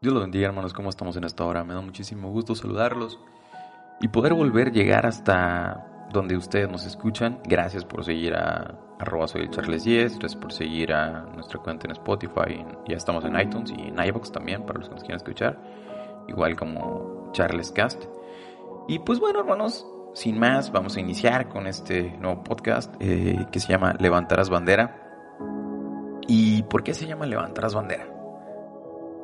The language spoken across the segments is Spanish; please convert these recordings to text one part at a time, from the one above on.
Dios los bendiga, hermanos. ¿Cómo estamos en esta hora? Me da muchísimo gusto saludarlos y poder volver a llegar hasta donde ustedes nos escuchan. Gracias por seguir a arroba soy Charles 10. Gracias por seguir a nuestra cuenta en Spotify. Ya estamos en iTunes y en iBox también para los que nos quieran escuchar. Igual como Charles Cast. Y pues bueno, hermanos, sin más, vamos a iniciar con este nuevo podcast eh, que se llama Levantarás Bandera. ¿Y por qué se llama Levantarás Bandera?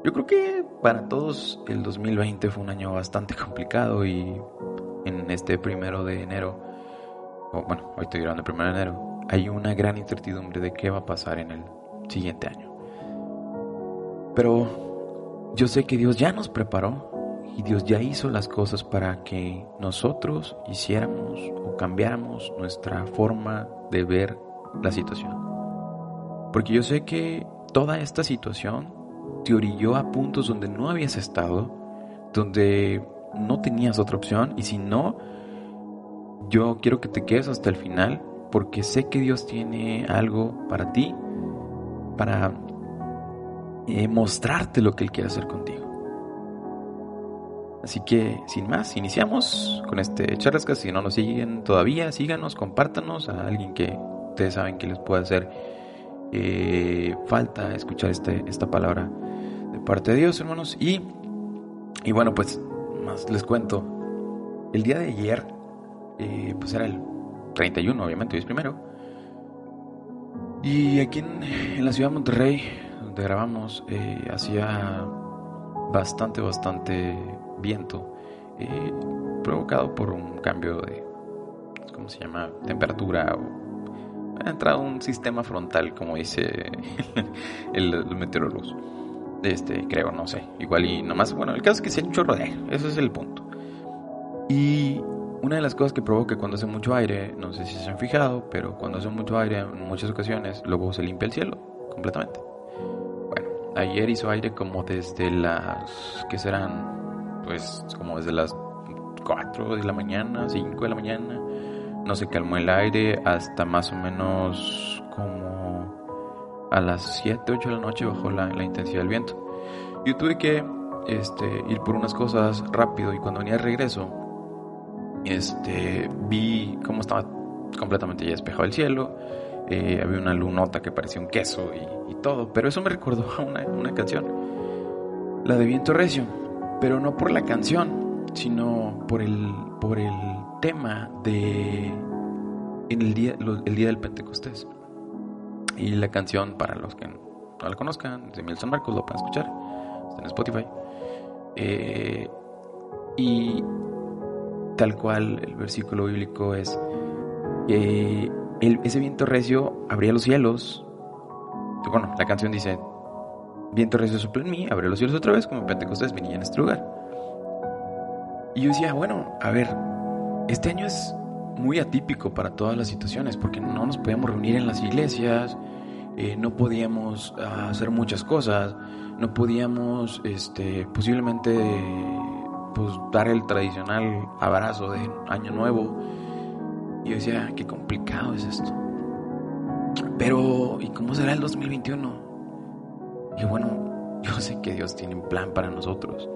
Yo creo que para todos el 2020 fue un año bastante complicado y en este primero de enero, o bueno, hoy estoy grabando el primero de enero, hay una gran incertidumbre de qué va a pasar en el siguiente año. Pero yo sé que Dios ya nos preparó y Dios ya hizo las cosas para que nosotros hiciéramos o cambiáramos nuestra forma de ver la situación. Porque yo sé que toda esta situación te orilló a puntos donde no habías estado, donde no tenías otra opción y si no, yo quiero que te quedes hasta el final porque sé que Dios tiene algo para ti, para eh, mostrarte lo que Él quiere hacer contigo. Así que, sin más, iniciamos con este charlascas. Si no nos siguen todavía, síganos, compártanos a alguien que ustedes saben que les puede hacer eh, falta escuchar este, esta palabra de parte de Dios, hermanos. Y, y bueno, pues más les cuento. El día de ayer, eh, pues era el 31, obviamente, hoy es primero. Y aquí en, la ciudad de Monterrey, donde grabamos, eh, hacía bastante, bastante viento, eh, provocado por un cambio de, ¿cómo se llama?, temperatura o ha entrado un sistema frontal, como dice el, el meteorólogo. Este, creo, no sé. Igual y nomás, bueno, el caso es que sea un chorro de aire, es el punto. Y una de las cosas que provoca cuando hace mucho aire, no sé si se han fijado, pero cuando hace mucho aire en muchas ocasiones, luego se limpia el cielo completamente. Bueno, ayer hizo aire como desde las, ¿qué serán? Pues como desde las 4 de la mañana, 5 de la mañana. No se calmó el aire hasta más o menos como a las 7, 8 de la noche bajó la, intensidad del viento. Yo tuve que este, ir por unas cosas rápido y cuando venía de regreso, este, vi cómo estaba completamente ya despejado el cielo. Eh, había una lunota que parecía un queso y, todo, pero eso me recordó a una, una, canción, la de Viento Recio, pero no por la canción, sino por el, por el tema de en el día, el día del Pentecostés. Y la canción, para los que no la conozcan, de Mil San Marcos, lo pueden escuchar. Está en Spotify. Eh, y tal cual el versículo bíblico es que ese viento recio abría los cielos. Bueno, la canción dice, viento recio sopla en mí, abrió los cielos otra vez, como en Pentecostés venía en este lugar. Y yo decía, bueno, a ver, este año es muy atípico para todas las situaciones, porque no nos podíamos reunir en las iglesias, eh, no podíamos ah, hacer muchas cosas, no podíamos este, posiblemente pues, dar el tradicional abrazo de Año Nuevo. Y yo decía, qué complicado es esto. Pero, ¿y cómo será el 2021? Y bueno, yo sé que Dios tiene un plan para nosotros.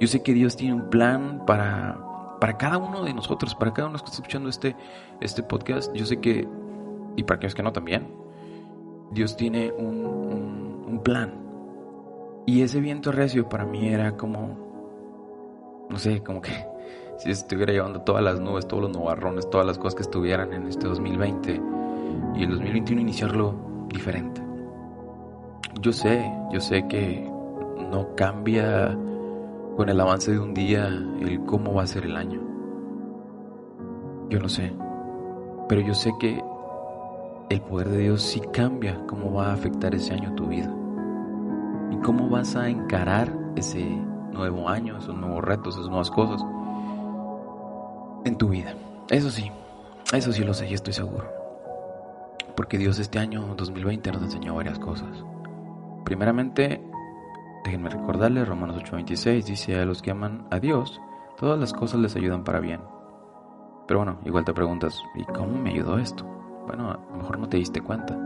Yo sé que Dios tiene un plan para para cada uno de nosotros, para cada uno que está escuchando este, este podcast, yo sé que, y para aquellos que no también, Dios tiene un, un, plan. Y ese viento recio para mí era como, no sé, como que si estuviera llevando todas las nubes, todos los nubarrones, todas las cosas que estuvieran en este 2020 y el 2021 iniciarlo diferente. Yo sé, yo sé que no cambia con el avance de un día el cómo va a ser el año. Yo no sé, pero yo sé que el poder de Dios sí cambia cómo va a afectar ese año tu vida. y cómo vas a encarar ese nuevo año, esos nuevos retos, esas nuevas cosas en tu vida. Eso sí, eso sí lo sé y estoy seguro. Porque Dios este año 2020 nos enseñó varias cosas. Primeramente, déjenme recordarles, Romanos 8:26 dice, a los que aman a Dios, todas las cosas les ayudan para bien. Pero bueno, igual te preguntas, ¿y cómo me ayudó esto? Bueno, a lo mejor no te diste cuenta.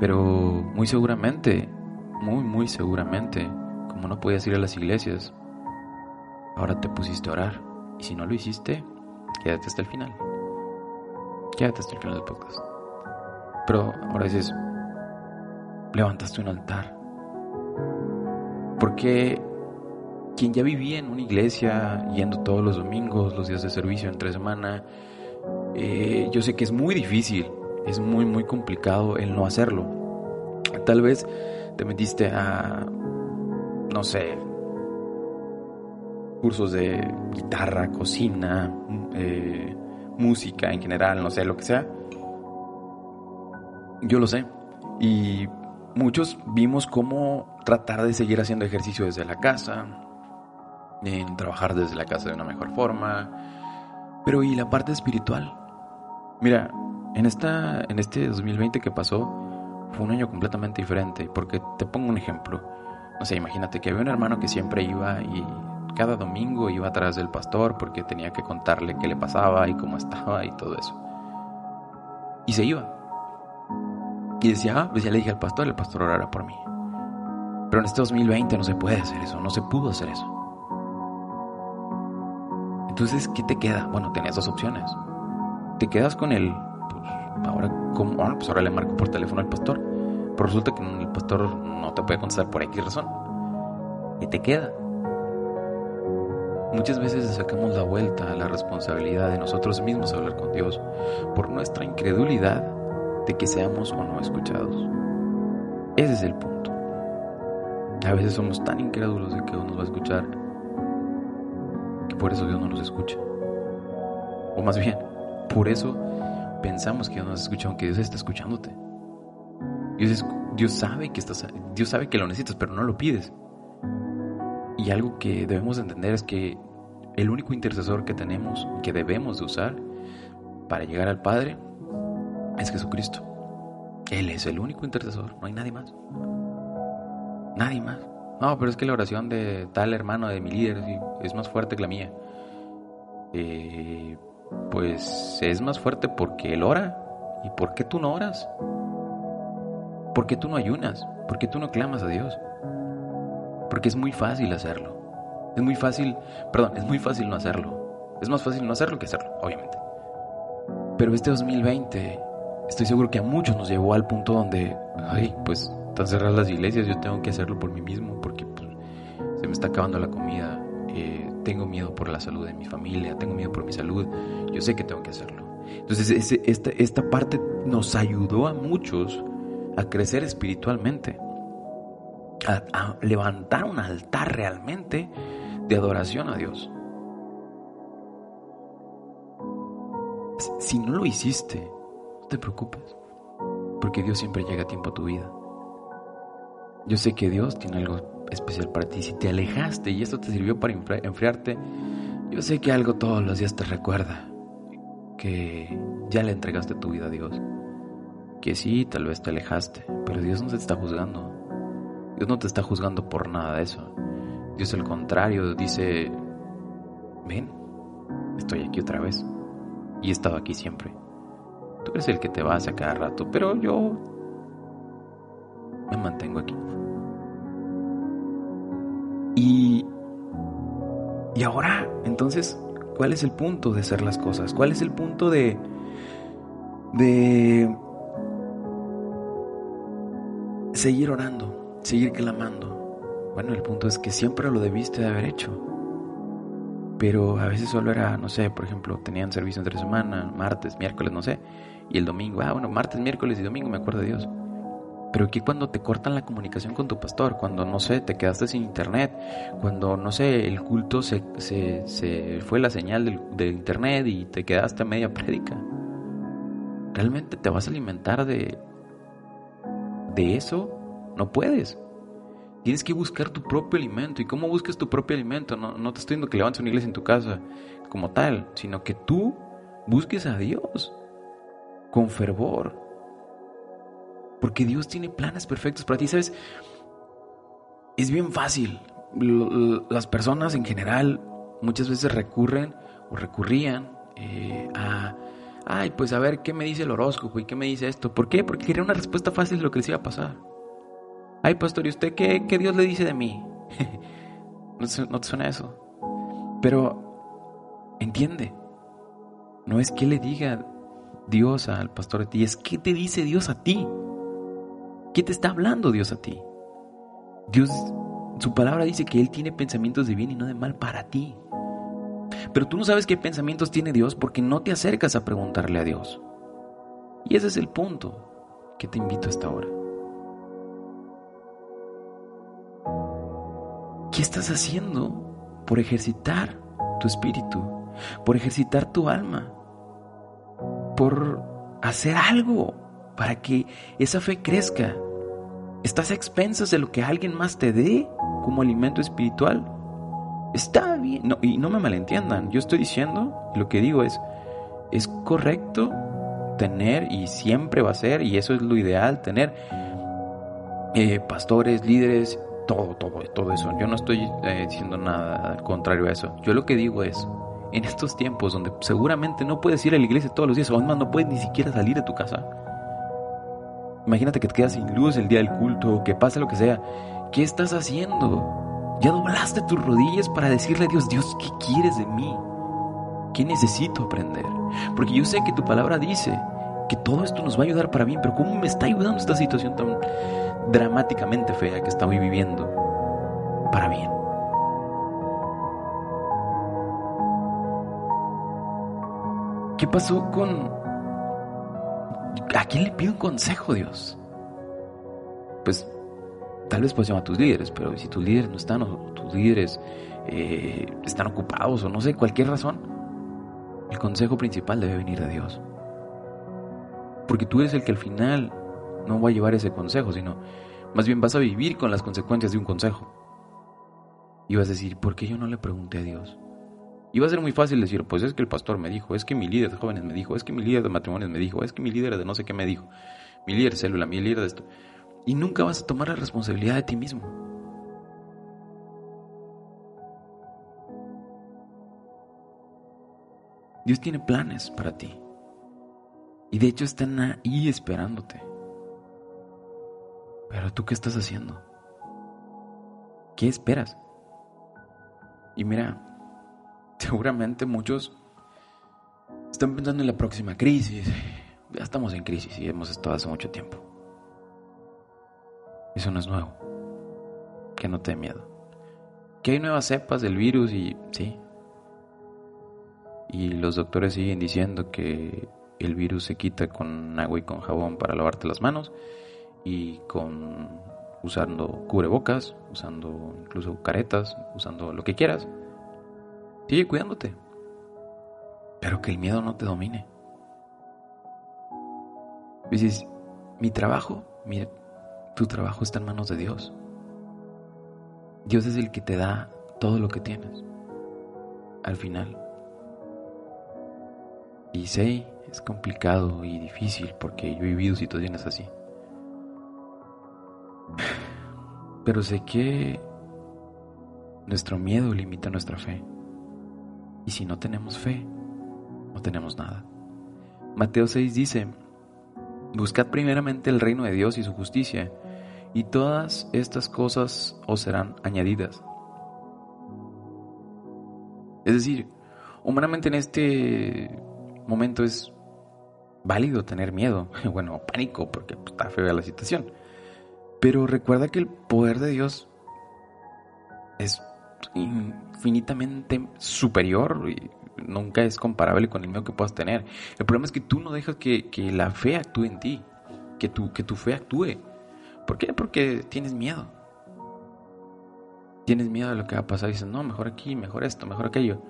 Pero muy seguramente, muy, muy seguramente, como no podías ir a las iglesias, ahora te pusiste a orar. Y si no lo hiciste, quédate hasta el final. Quédate hasta el final del podcast. Pero ahora dices, levantaste un altar. Porque quien ya vivía en una iglesia, yendo todos los domingos, los días de servicio entre semana, eh, yo sé que es muy difícil, es muy, muy complicado el no hacerlo. Tal vez te metiste a, no sé, cursos de guitarra, cocina, eh, música en general, no sé, lo que sea. Yo lo sé. Y muchos vimos cómo tratar de seguir haciendo ejercicio desde la casa, en trabajar desde la casa de una mejor forma. Pero ¿y la parte espiritual? Mira, en, esta, en este 2020 que pasó, fue un año completamente diferente, porque te pongo un ejemplo. No sé, imagínate que había un hermano que siempre iba y cada domingo iba atrás del pastor porque tenía que contarle qué le pasaba y cómo estaba y todo eso. Y se iba. Y decía, ah, pues ya le dije al pastor, el pastor orará por mí. Pero en este 2020 no se puede hacer eso, no se pudo hacer eso. Entonces, ¿qué te queda? Bueno, tenías dos opciones. Te quedas con él, pues ahora, como, ah, pues ahora le marco por teléfono al pastor. Pero resulta que el pastor no te puede contestar por X razón. Y te queda. Muchas veces sacamos la vuelta a la responsabilidad de nosotros mismos hablar con Dios por nuestra incredulidad de que seamos o no escuchados. Ese es el punto. A veces somos tan incrédulos de que Dios nos va a escuchar que por eso Dios no nos escucha. O más bien, por eso pensamos que Dios nos escucha aunque Dios está escuchándote. Dios, Dios sabe que estás, Dios sabe que lo necesitas, pero no lo pides. Y algo que debemos entender es que el único intercesor que tenemos, que debemos de usar para llegar al Padre, es Jesucristo. Él es el único intercesor, no hay nadie más. Nadie más. No, pero es que la oración de tal hermano, de mi líder, es más fuerte que la mía. Eh, pues es más fuerte porque él ora. ¿Y por qué tú no oras? ¿Por qué tú no ayunas? ¿Por qué tú no clamas a Dios? Porque es muy fácil hacerlo. Es muy fácil, perdón, es muy fácil no hacerlo. Es más fácil no hacerlo que hacerlo, obviamente. Pero este 2020, estoy seguro que a muchos nos llevó al punto donde, ay, pues están cerradas las iglesias, yo tengo que hacerlo por mí mismo porque pues, se me está acabando la comida, eh, tengo miedo por la salud de mi familia, tengo miedo por mi salud, yo sé que tengo que hacerlo. Entonces esta, esta parte nos ayudó a muchos a crecer espiritualmente a, levantar un altar realmente de adoración a Dios. Si no lo hiciste, no te preocupes, porque Dios siempre llega a tiempo a tu vida. Yo sé que Dios tiene algo especial para ti. Si te alejaste y esto te sirvió para enfriarte, yo sé que algo todos los días te recuerda que ya le entregaste tu vida a Dios. Que sí, tal vez te alejaste, pero Dios no se está juzgando. Dios no te está juzgando por nada de eso. Dios al contrario dice, ven, estoy aquí otra vez. Y he estado aquí siempre. Tú eres el que te vas a cada rato, pero yo me mantengo aquí. Y, y ahora, entonces, ¿cuál es el punto de hacer las cosas? ¿Cuál es el punto de, de seguir orando? seguir clamando. Bueno, el punto es que siempre lo debiste de haber hecho. Pero a veces solo era, no sé, por ejemplo, tenían servicio entre semana, martes, miércoles, no sé. Y el domingo, ah, bueno, martes, miércoles y domingo, me acuerdo de Dios. Pero aquí cuando te cortan la comunicación con tu pastor, cuando, no sé, te quedaste sin internet, cuando, no sé, el culto se, se, se fue la señal del, del, internet y te quedaste a media prédica. ¿Realmente te vas a alimentar de, de eso? No puedes. Tienes que buscar tu propio alimento. ¿Y cómo buscas tu propio alimento? No, no te estoy diciendo que levantes una iglesia en tu casa como tal, sino que tú busques a Dios con fervor. Porque Dios tiene planes perfectos para ti. ¿Sabes? Es bien fácil. Las personas en general muchas veces recurren o recurrían eh, a, ay, pues a ver qué me dice el horóscopo y qué me dice esto. ¿Por qué? Porque quería una respuesta fácil de lo que les iba a pasar. Ay, pastor, ¿y usted qué, Dios le dice de mí? ¿No, te suena eso? Pero entiende, no es que le diga Dios al pastor a ti, es que te dice Dios a ti. ¿Qué te está hablando Dios a ti? Dios, su palabra dice que Él tiene pensamientos de bien y no de mal para ti. Pero tú no sabes qué pensamientos tiene Dios porque no te acercas a preguntarle a Dios. Y ese es el punto que te invito a esta hora. ¿Qué estás haciendo por ejercitar tu espíritu? Por ejercitar tu alma. Por hacer algo para que esa fe crezca. ¿Estás a expensas de lo que alguien más te dé como alimento espiritual? Está bien, y no me malentiendan, yo estoy diciendo, lo que digo es, es correcto tener y siempre va a ser, y eso es lo ideal, tener eh, pastores, líderes todo, todo, todo eso. Yo no estoy eh, diciendo nada al contrario a eso. Yo lo que digo es, en estos tiempos donde seguramente no puedes ir a la iglesia todos los días, o más no puedes ni siquiera salir de tu casa. Imagínate que te quedas sin luz el día del culto, que pase lo que sea. ¿Qué estás haciendo? Ya doblaste tus rodillas para decirle a Dios, Dios, ¿qué quieres de mí? ¿Qué necesito aprender? Porque yo sé que tu palabra dice que todo esto nos va a ayudar para bien, pero ¿cómo me está ayudando esta situación tan dramáticamente fea que estoy viviendo para bien. ¿Qué pasó con... ¿A quién le pido un consejo, Dios? Pues tal vez puedes llamar a tus líderes, pero si tus líderes no están o tus líderes eh, están ocupados o no sé, cualquier razón, el consejo principal debe venir de Dios. Porque tú eres el que al final no va a llevar ese consejo, sino más bien vas a vivir con las consecuencias de un consejo. Y vas a decir, ¿por qué yo no le pregunté a Dios? Y va a ser muy fácil decir, pues es que el pastor me dijo, es que mi líder de jóvenes me dijo, es que mi líder de matrimonios me dijo, es que mi líder de no sé qué me dijo, mi líder de célula, mi líder de esto. Y nunca vas a tomar la responsabilidad de ti mismo. Dios tiene planes para ti. Y de hecho están ahí esperándote. Pero tú qué estás haciendo? ¿Qué esperas? Y mira, seguramente muchos están pensando en la próxima crisis. Ya estamos en crisis y hemos estado hace mucho tiempo. Eso no es nuevo. Que no te dé miedo. Que hay nuevas cepas del virus y sí. Y los doctores siguen diciendo que el virus se quita con agua y con jabón para lavarte las manos y con usando cubrebocas, usando incluso caretas, usando lo que quieras. Sigue cuidándote. Pero que el miedo no te domine. Dices, mi trabajo, mira, tu trabajo está en manos de Dios. Dios es el que te da todo lo que tienes. Al final. Y sé, es complicado y difícil porque yo he vivido situaciones así. Pero sé que nuestro miedo limita nuestra fe. Y si no tenemos fe, no tenemos nada. Mateo 6 dice, Buscad primeramente el reino de Dios y su justicia, y todas estas cosas os serán añadidas. Es decir, humanamente en este momento es válido tener miedo, bueno, pánico, porque está fea la situación. Pero recuerda que el poder de Dios es infinitamente superior y nunca es comparable con el miedo que puedas tener. El problema es que tú no dejas que, la fe actúe en ti, que tu, que tu fe actúe. ¿Por qué? Porque tienes miedo. Tienes miedo de lo que va a pasar dices, no, mejor aquí, mejor esto, mejor aquello.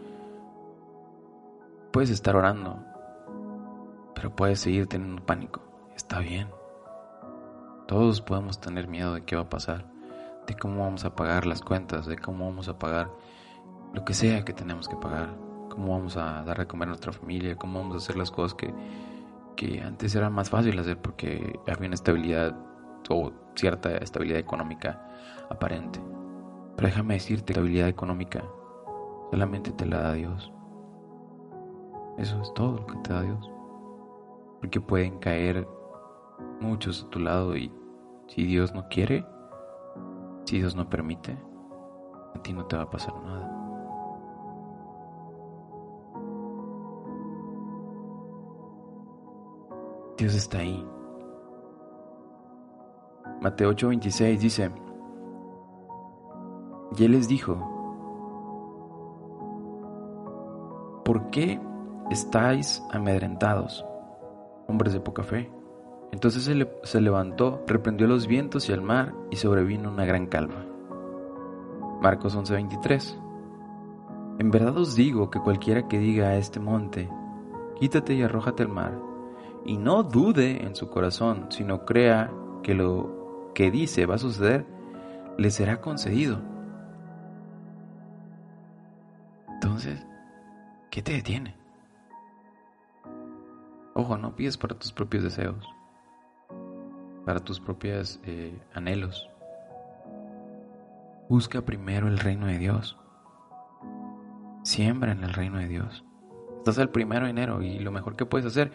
Puedes estar orando, pero puedes seguir teniendo pánico. Está bien. Todos podemos tener miedo de qué va a pasar, de cómo vamos a pagar las cuentas, de cómo vamos a pagar lo que sea que tenemos que pagar, cómo vamos a dar de comer a nuestra familia, cómo vamos a hacer las cosas que, que antes era más fácil hacer porque había una estabilidad o cierta estabilidad económica aparente. Pero déjame decirte, la estabilidad económica solamente te la da Dios. Eso es todo lo que te da Dios. Porque pueden caer muchos a tu lado y si Dios no quiere, si Dios no permite, a ti no te va a pasar nada. Dios está ahí. Mateo 8:26 dice, y él les dijo, ¿por qué estáis amedrentados, hombres de poca fe? Entonces se, levantó, reprendió los vientos y el mar, y sobrevino una gran calma. Marcos 11:23 En verdad os digo que cualquiera que diga a este monte, quítate y arrójate al mar, y no dude en su corazón, sino crea que lo que dice va a suceder, le será concedido. Entonces, ¿qué te detiene? Ojo, no pides para tus propios deseos, para tus propios eh, anhelos. Busca primero el reino de Dios. Siembra en el reino de Dios. Estás el primero de enero y lo mejor que puedes hacer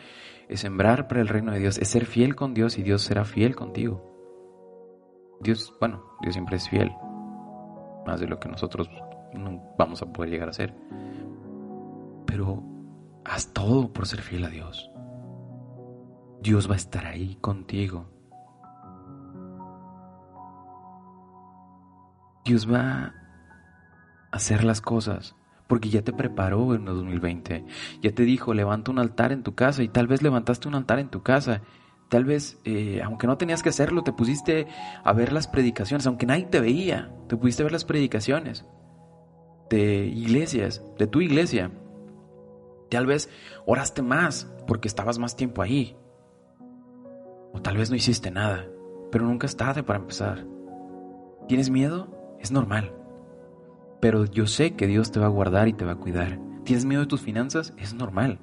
es sembrar para el reino de Dios, es ser fiel con Dios y Dios será fiel contigo. Dios, bueno, Dios siempre es fiel, más de lo que nosotros no vamos a poder llegar a ser. Pero haz todo por ser fiel a Dios. Dios va a estar ahí contigo. Dios va a hacer las cosas porque ya te preparó en el 2020. Ya te dijo, levanta un altar en tu casa y tal vez levantaste un altar en tu casa. Tal vez, eh, aunque no tenías que hacerlo, te pusiste a ver las predicaciones, aunque nadie te veía, te pusiste a ver las predicaciones de iglesias, de tu iglesia. Tal vez oraste más porque estabas más tiempo ahí. O tal vez no hiciste nada, pero nunca es tarde para empezar. ¿Tienes miedo? Es normal. Pero yo sé que Dios te va a guardar y te va a cuidar. ¿Tienes miedo de tus finanzas? Es normal.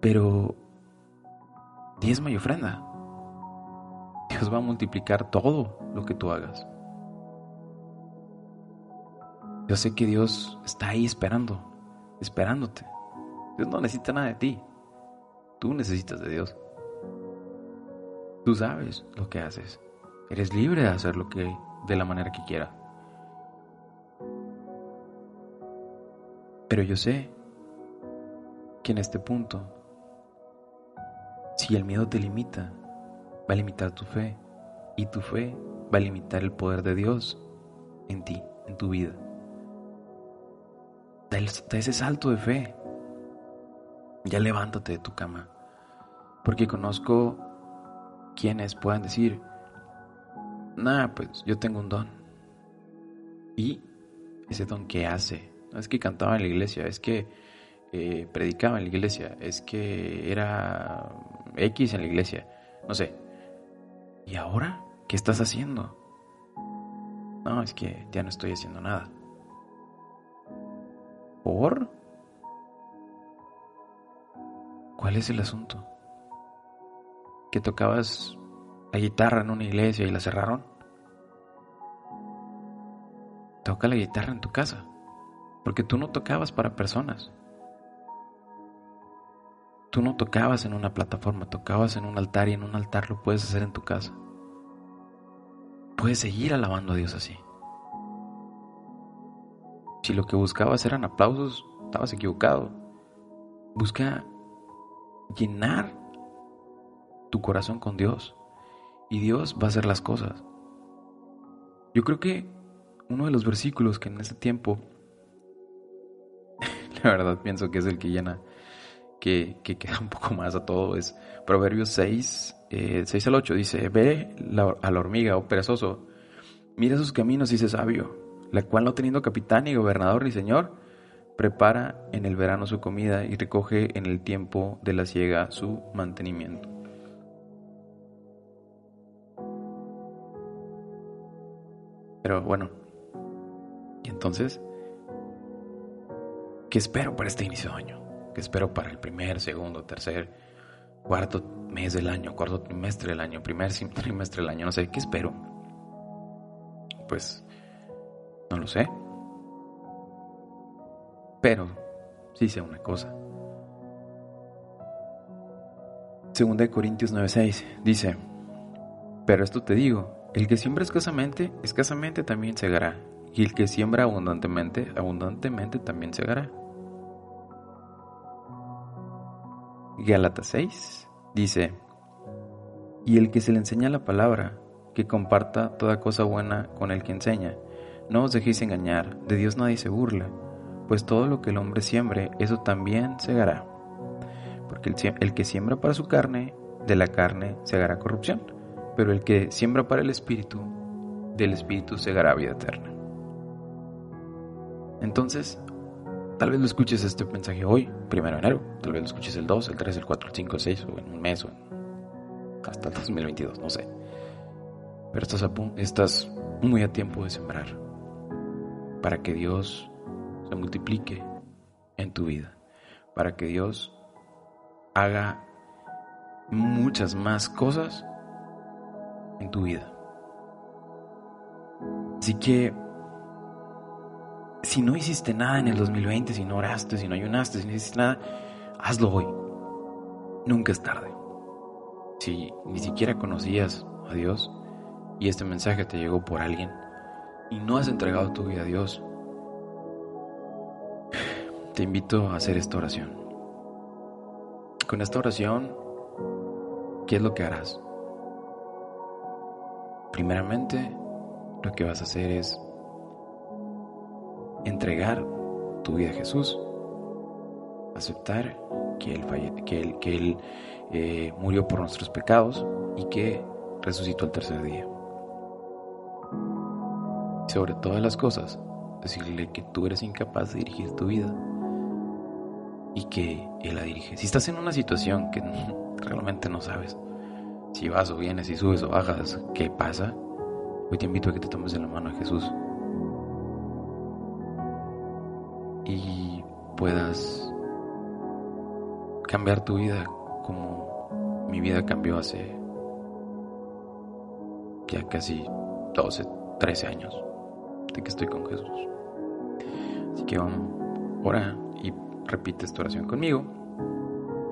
Pero diezma y ofrenda. Dios va a multiplicar todo lo que tú hagas. Yo sé que Dios está ahí esperando, esperándote. Dios no necesita nada de ti. Tú necesitas de Dios. Tú sabes lo que haces. Eres libre de hacer lo que de la manera que quieras. Pero yo sé que en este punto, si el miedo te limita, va a limitar tu fe. Y tu fe va a limitar el poder de Dios en ti, en tu vida. Da, ese salto de fe. Ya levántate de tu cama. Porque conozco quienes puedan decir, nada, pues yo tengo un don. ¿Y ese don qué hace? No es que cantaba en la iglesia, es que eh, predicaba en la iglesia, es que era X en la iglesia, no sé. ¿Y ahora qué estás haciendo? No, es que ya no estoy haciendo nada. ¿Por? ¿Cuál es el asunto? ¿Que tocabas la guitarra en una iglesia y la cerraron? Toca la guitarra en tu casa, porque tú no tocabas para personas. Tú no tocabas en una plataforma, tocabas en un altar y en un altar lo puedes hacer en tu casa. Puedes seguir alabando a Dios así. Si lo que buscabas eran aplausos, estabas equivocado. Busca llenar tu corazón con Dios y Dios va a hacer las cosas. Yo creo que uno de los versículos que en ese tiempo, la verdad pienso que es el que llena, que, que queda un poco más a todo, es Proverbios 6, 6 eh, al 8. Dice, ve a la hormiga, oh perezoso, mira sus caminos y sé sabio la cual no teniendo capitán ni gobernador ni señor, prepara en el verano su comida y recoge en el tiempo de la siega su mantenimiento. Pero bueno, y entonces, ¿qué espero para este inicio de año? ¿Qué espero para el primer, segundo, tercer, cuarto mes del año, cuarto trimestre del año, primer trimestre del año? No sé, ¿qué espero? Pues, no lo sé. Pero, sí sé una cosa. Segunda de Corintios 9:6 dice, pero esto te digo, el que siembra escasamente, escasamente también segará, y el que siembra abundantemente, abundantemente también segará. Gálatas 6 dice, y el que se le enseña la palabra, que comparta toda cosa buena con el que enseña. No os dejéis engañar, de Dios nadie se burla, pues todo lo que el hombre siembre, eso también segará. Porque el, el que siembra para su carne, de la carne segará corrupción, pero el que siembra para el espíritu, del espíritu segará vida eterna. Entonces, tal vez lo escuches este mensaje hoy, primero de enero, tal vez lo escuches el 2, el 3, el 4, el 5, el 6, o en un mes, o hasta el 2022, no sé. Pero estás, a, estás muy a tiempo de sembrar para que Dios se multiplique en tu vida, para que Dios haga muchas más cosas en tu vida. Así que, si no hiciste nada en el 2020, si no oraste, si no ayunaste, si no hiciste nada, hazlo hoy. Nunca es tarde. Si ni siquiera conocías a Dios y este mensaje te llegó por alguien y no has entregado tu vida a Dios, te invito a hacer esta oración. Con esta oración, ¿qué es lo que harás? Primeramente, lo que vas a hacer es entregar tu vida a Jesús, aceptar que Él, que él, que él eh, murió por nuestros pecados y que resucitó el tercer día. Sobre todas las cosas, decirle que tú eres incapaz de dirigir tu vida y que Él la dirige. Si estás en una situación que realmente no sabes, si vas o vienes, si subes o bajas, ¿qué pasa? Hoy te invito a que te tomes de la mano a Jesús y puedas cambiar tu vida como mi vida cambió hace ya casi 12, 13 años de que estoy con Jesús. Así que vamos, ora y repite esta oración conmigo.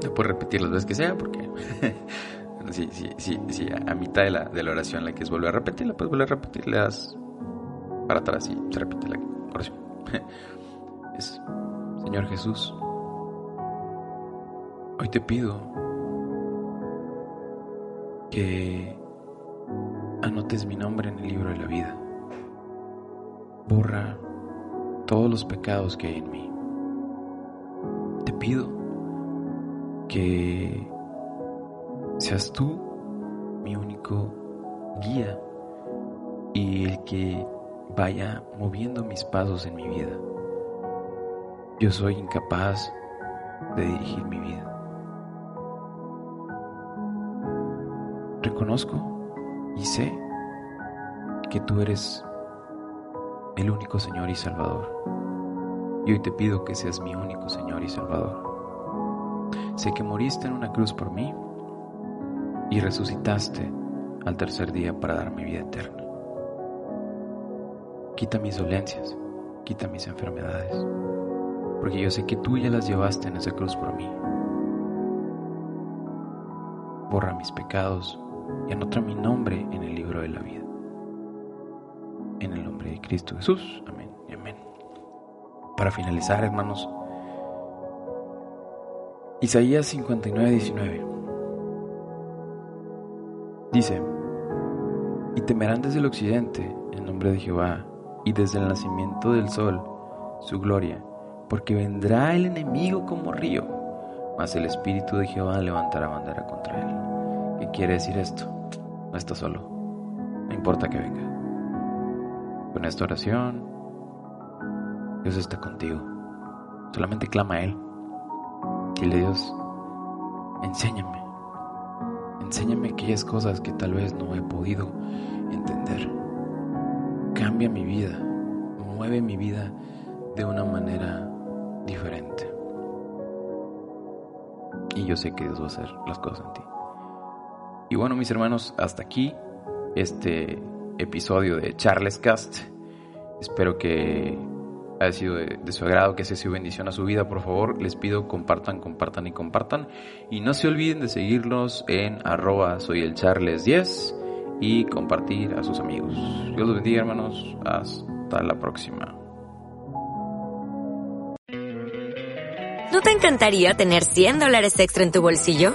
No puedes repetir las veces que sea porque si, si, si, a mitad de la, de la oración la que es volver a repetirla, puedes volver a repetirla para atrás y se repite la oración. es, Señor Jesús, hoy te pido que anotes mi nombre en el libro de la vida. Borra todos los pecados que hay en mí. Te pido que seas tú mi único guía y el que vaya moviendo mis pasos en mi vida. Yo soy incapaz de dirigir mi vida. Reconozco y sé que tú eres el único Señor y Salvador. Y hoy te pido que seas mi único Señor y Salvador. Sé que moriste en una cruz por mí y resucitaste al tercer día para darme vida eterna. Quita mis dolencias, quita mis enfermedades, porque yo sé que tú ya las llevaste en esa cruz por mí. Borra mis pecados y anota mi nombre en el libro de la vida. En el nombre de Cristo Jesús. Amén y amén. Para finalizar, hermanos, Isaías 59, 19. Dice, y temerán desde el occidente el nombre de Jehová, y desde el nacimiento del sol su gloria, porque vendrá el enemigo como río, mas el Espíritu de Jehová levantará bandera contra él. ¿Qué quiere decir esto? No está solo, no importa que venga. Con esta oración, Dios está contigo. Solamente clama a Él. Dile Dios, enséñame Enséñame aquellas cosas que tal vez no he podido entender. Cambia mi vida, mueve mi vida de una manera diferente. Y yo sé que Dios va a hacer las cosas en ti. Y bueno, mis hermanos, hasta aquí este episodio de Charles Cast. Espero que haya sido de, su agrado, que sea su bendición a su vida. Por favor, les pido compartan, compartan y compartan. Y no se olviden de seguirnos en arroba soy el Charles 10 y compartir a sus amigos. Dios los bendiga, hermanos. Hasta la próxima. ¿No te encantaría tener 100 dólares extra en tu bolsillo?